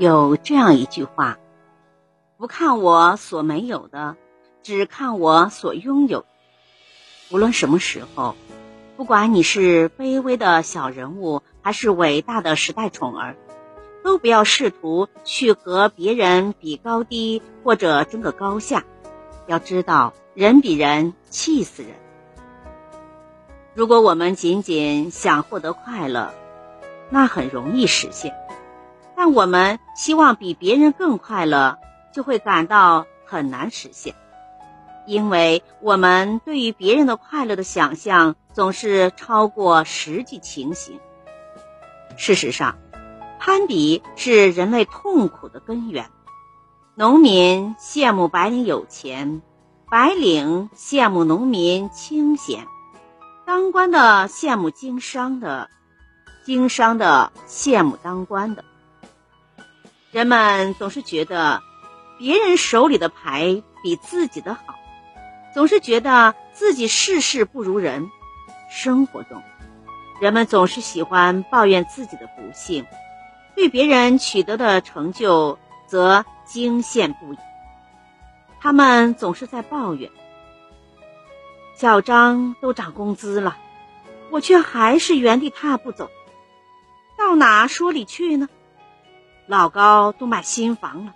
有这样一句话：“不看我所没有的，只看我所拥有。”无论什么时候，不管你是卑微的小人物，还是伟大的时代宠儿，都不要试图去和别人比高低，或者争个高下。要知道，人比人气死人。如果我们仅仅想获得快乐，那很容易实现；但我们希望比别人更快乐，就会感到很难实现，因为我们对于别人的快乐的想象总是超过实际情形。事实上，攀比是人类痛苦的根源。农民羡慕白领有钱，白领羡慕农民清闲。当官的羡慕经商的，经商的羡慕当官的。人们总是觉得别人手里的牌比自己的好，总是觉得自己事事不如人。生活中，人们总是喜欢抱怨自己的不幸，对别人取得的成就则惊羡不已。他们总是在抱怨。小张都涨工资了，我却还是原地踏步走，到哪说理去呢？老高都买新房了，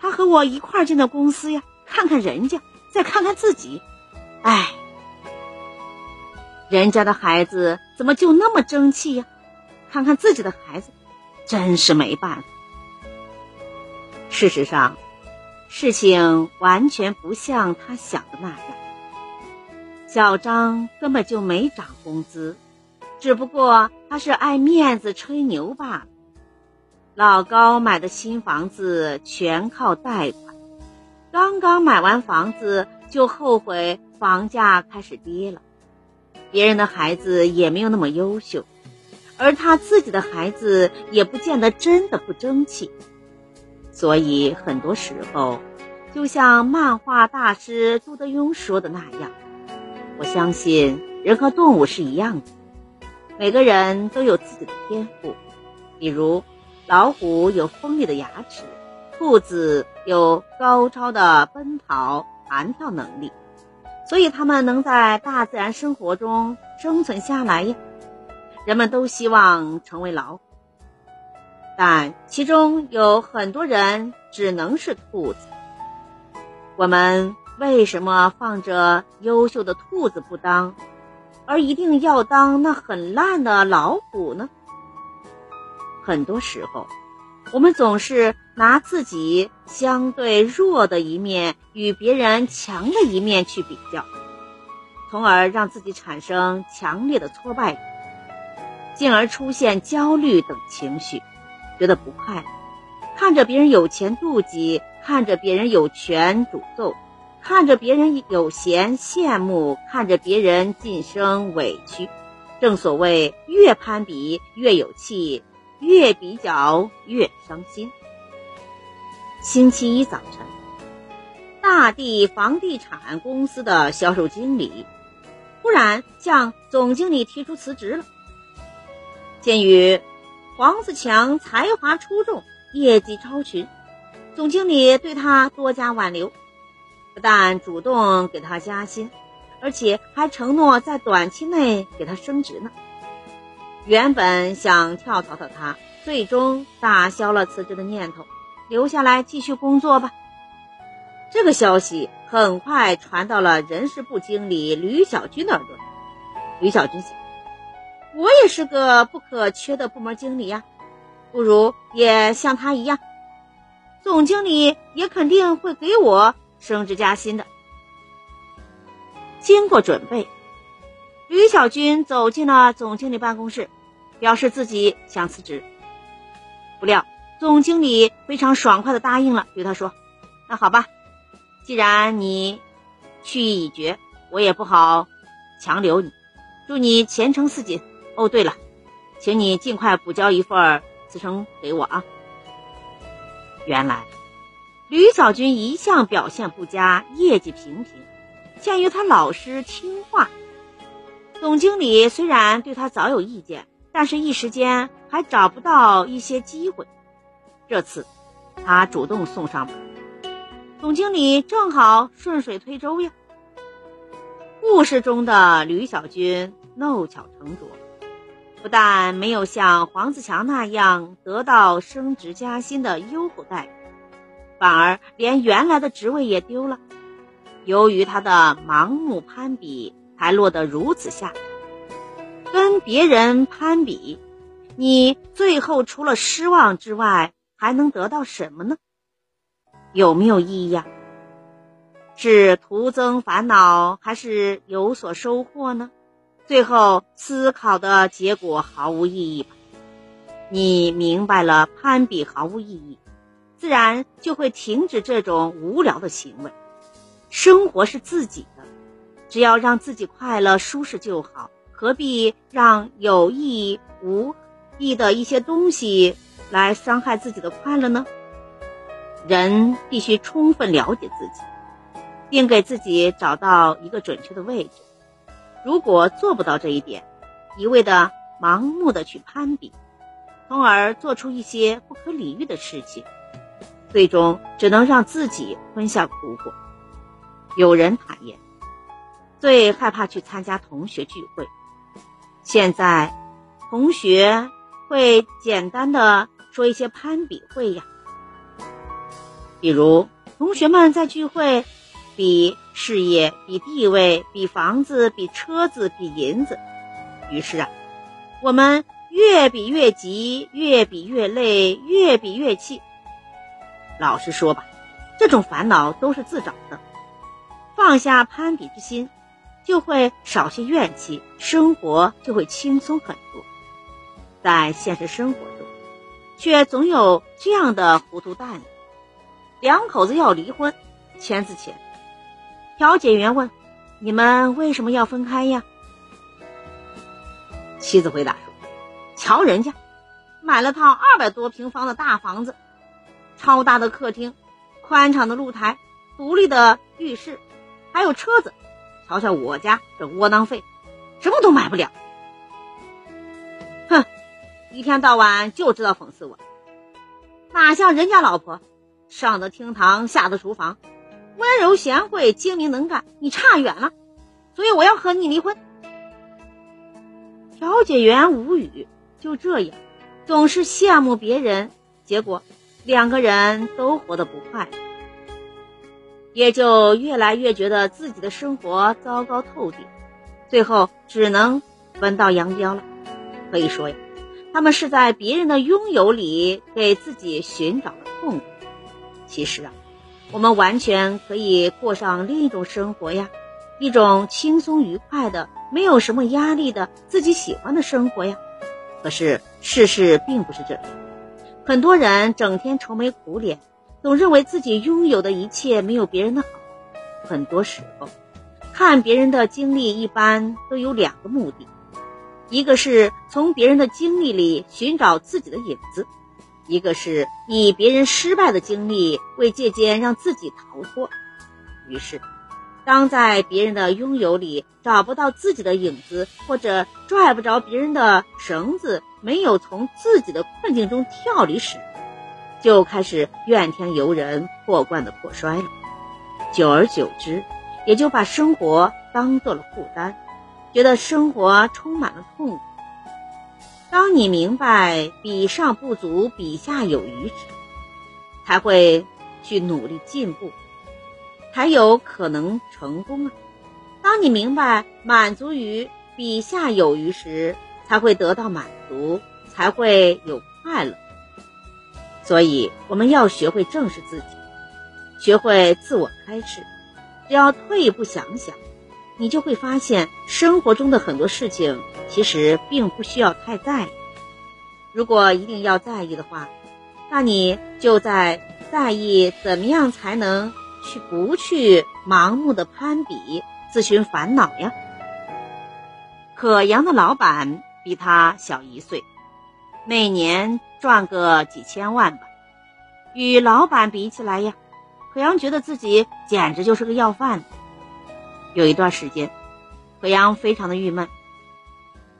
他和我一块进的公司呀，看看人家，再看看自己，哎，人家的孩子怎么就那么争气呀？看看自己的孩子，真是没办法。事实上，事情完全不像他想的那样。小张根本就没涨工资，只不过他是爱面子吹牛罢了。老高买的新房子全靠贷款，刚刚买完房子就后悔房价开始跌了。别人的孩子也没有那么优秀，而他自己的孩子也不见得真的不争气。所以很多时候，就像漫画大师朱德庸说的那样。我相信人和动物是一样的，每个人都有自己的天赋。比如，老虎有锋利的牙齿，兔子有高超的奔跑、弹跳能力，所以它们能在大自然生活中生存下来呀。人们都希望成为老虎，但其中有很多人只能是兔子。我们。为什么放着优秀的兔子不当，而一定要当那很烂的老虎呢？很多时候，我们总是拿自己相对弱的一面与别人强的一面去比较，从而让自己产生强烈的挫败感，进而出现焦虑等情绪，觉得不快乐，看着别人有钱妒忌，看着别人有权诅咒。看着别人有闲羡慕，看着别人晋升委屈，正所谓越攀比越有气，越比较越伤心。星期一早晨，大地房地产公司的销售经理忽然向总经理提出辞职了。鉴于黄自强才华出众，业绩超群，总经理对他多加挽留。不但主动给他加薪，而且还承诺在短期内给他升职呢。原本想跳槽的他，最终打消了辞职的念头，留下来继续工作吧。这个消息很快传到了人事部经理吕小军的耳朵。吕小军想：我也是个不可缺的部门经理呀，不如也像他一样，总经理也肯定会给我。升职加薪的。经过准备，吕小军走进了总经理办公室，表示自己想辞职。不料，总经理非常爽快的答应了，对他说：“那好吧，既然你去意已决，我也不好强留你。祝你前程似锦。哦，对了，请你尽快补交一份辞呈给我啊。”原来。吕小军一向表现不佳，业绩平平。鉴于他老实听话，总经理虽然对他早有意见，但是一时间还找不到一些机会。这次，他主动送上门，总经理正好顺水推舟呀。故事中的吕小军弄巧成拙，不但没有像黄自强那样得到升职加薪的优厚待遇，反而连原来的职位也丢了。由于他的盲目攀比，才落得如此下场。跟别人攀比，你最后除了失望之外，还能得到什么呢？有没有意义呀？是徒增烦恼，还是有所收获呢？最后思考的结果毫无意义吧。你明白了攀比毫无意义，自然就会停止这种无聊的行为。生活是自己的，只要让自己快乐舒适就好，何必让有意无意的一些东西来伤害自己的快乐呢？人必须充分了解自己。并给自己找到一个准确的位置。如果做不到这一点，一味的盲目的去攀比，从而做出一些不可理喻的事情，最终只能让自己吞下苦果。有人坦言，最害怕去参加同学聚会。现在，同学会简单的说一些攀比会呀，比如同学们在聚会。比事业，比地位，比房子，比车子，比银子。于是啊，我们越比越急，越比越累，越比越气。老实说吧，这种烦恼都是自找的。放下攀比之心，就会少些怨气，生活就会轻松很多。在现实生活中，却总有这样的糊涂蛋：两口子要离婚，签字前。调解员问：“你们为什么要分开呀？”妻子回答说：“瞧人家买了套二百多平方的大房子，超大的客厅，宽敞的露台，独立的浴室，还有车子。瞧瞧我家这窝囊废，什么都买不了。哼，一天到晚就知道讽刺我，哪像人家老婆，上得厅堂，下得厨房。”温柔贤惠、精明能干，你差远了，所以我要和你离婚。调解员无语，就这样，总是羡慕别人，结果两个人都活得不快乐，也就越来越觉得自己的生活糟糕透顶，最后只能分道扬镳了。可以说呀，他们是在别人的拥有里给自己寻找了痛苦。其实啊。我们完全可以过上另一种生活呀，一种轻松愉快的、没有什么压力的、自己喜欢的生活呀。可是事实并不是这样，很多人整天愁眉苦脸，总认为自己拥有的一切没有别人的好。很多时候，看别人的经历一般都有两个目的，一个是从别人的经历里寻找自己的影子。一个是以别人失败的经历为借鉴，让自己逃脱。于是，当在别人的拥有里找不到自己的影子，或者拽不着别人的绳子，没有从自己的困境中跳离时，就开始怨天尤人、破罐子破摔了。久而久之，也就把生活当做了负担，觉得生活充满了痛苦。当你明白比上不足，比下有余时，才会去努力进步，才有可能成功啊！当你明白满足于比下有余时，才会得到满足，才会有快乐。所以，我们要学会正视自己，学会自我开示。只要退一步想想，你就会发现生活中的很多事情。其实并不需要太在意。如果一定要在意的话，那你就在在意怎么样才能去不去盲目的攀比、自寻烦恼呀？可阳的老板比他小一岁，每年赚个几千万吧。与老板比起来呀，可阳觉得自己简直就是个要饭的。有一段时间，可阳非常的郁闷。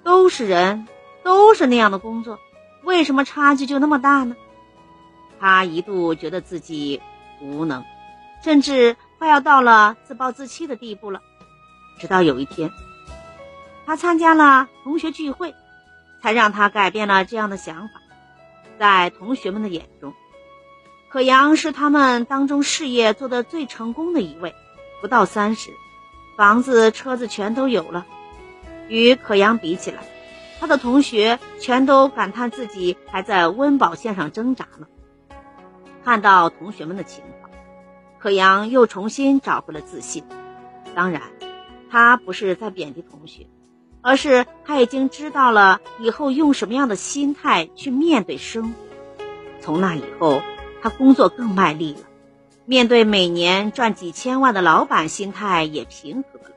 都是人，都是那样的工作，为什么差距就那么大呢？他一度觉得自己无能，甚至快要到了自暴自弃的地步了。直到有一天，他参加了同学聚会，才让他改变了这样的想法。在同学们的眼中，可阳是他们当中事业做得最成功的一位，不到三十，房子车子全都有了。与可阳比起来，他的同学全都感叹自己还在温饱线上挣扎呢。看到同学们的情况，可阳又重新找回了自信。当然，他不是在贬低同学。而是他已经知道了以后用什么样的心态去面对生活。从那以后，他工作更卖力了，面对每年赚几千万的老板，心态也平和了。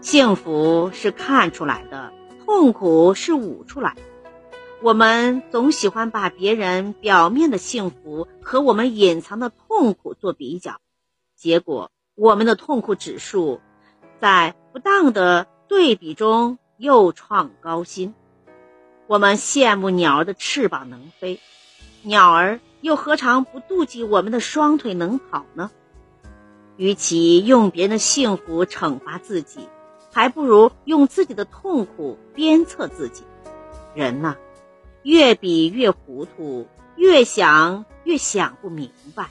幸福是看出来的，痛苦是捂出来的。我们总喜欢把别人表面的幸福和我们隐藏的痛苦做比较，结果我们的痛苦指数在不当的。对比中又创高新，我们羡慕鸟儿的翅膀能飞，鸟儿又何尝不妒忌我们的双腿能跑呢？与其用别人的幸福惩罚自己，还不如用自己的痛苦鞭策自己。人呐，越比越糊涂，越想越想不明白。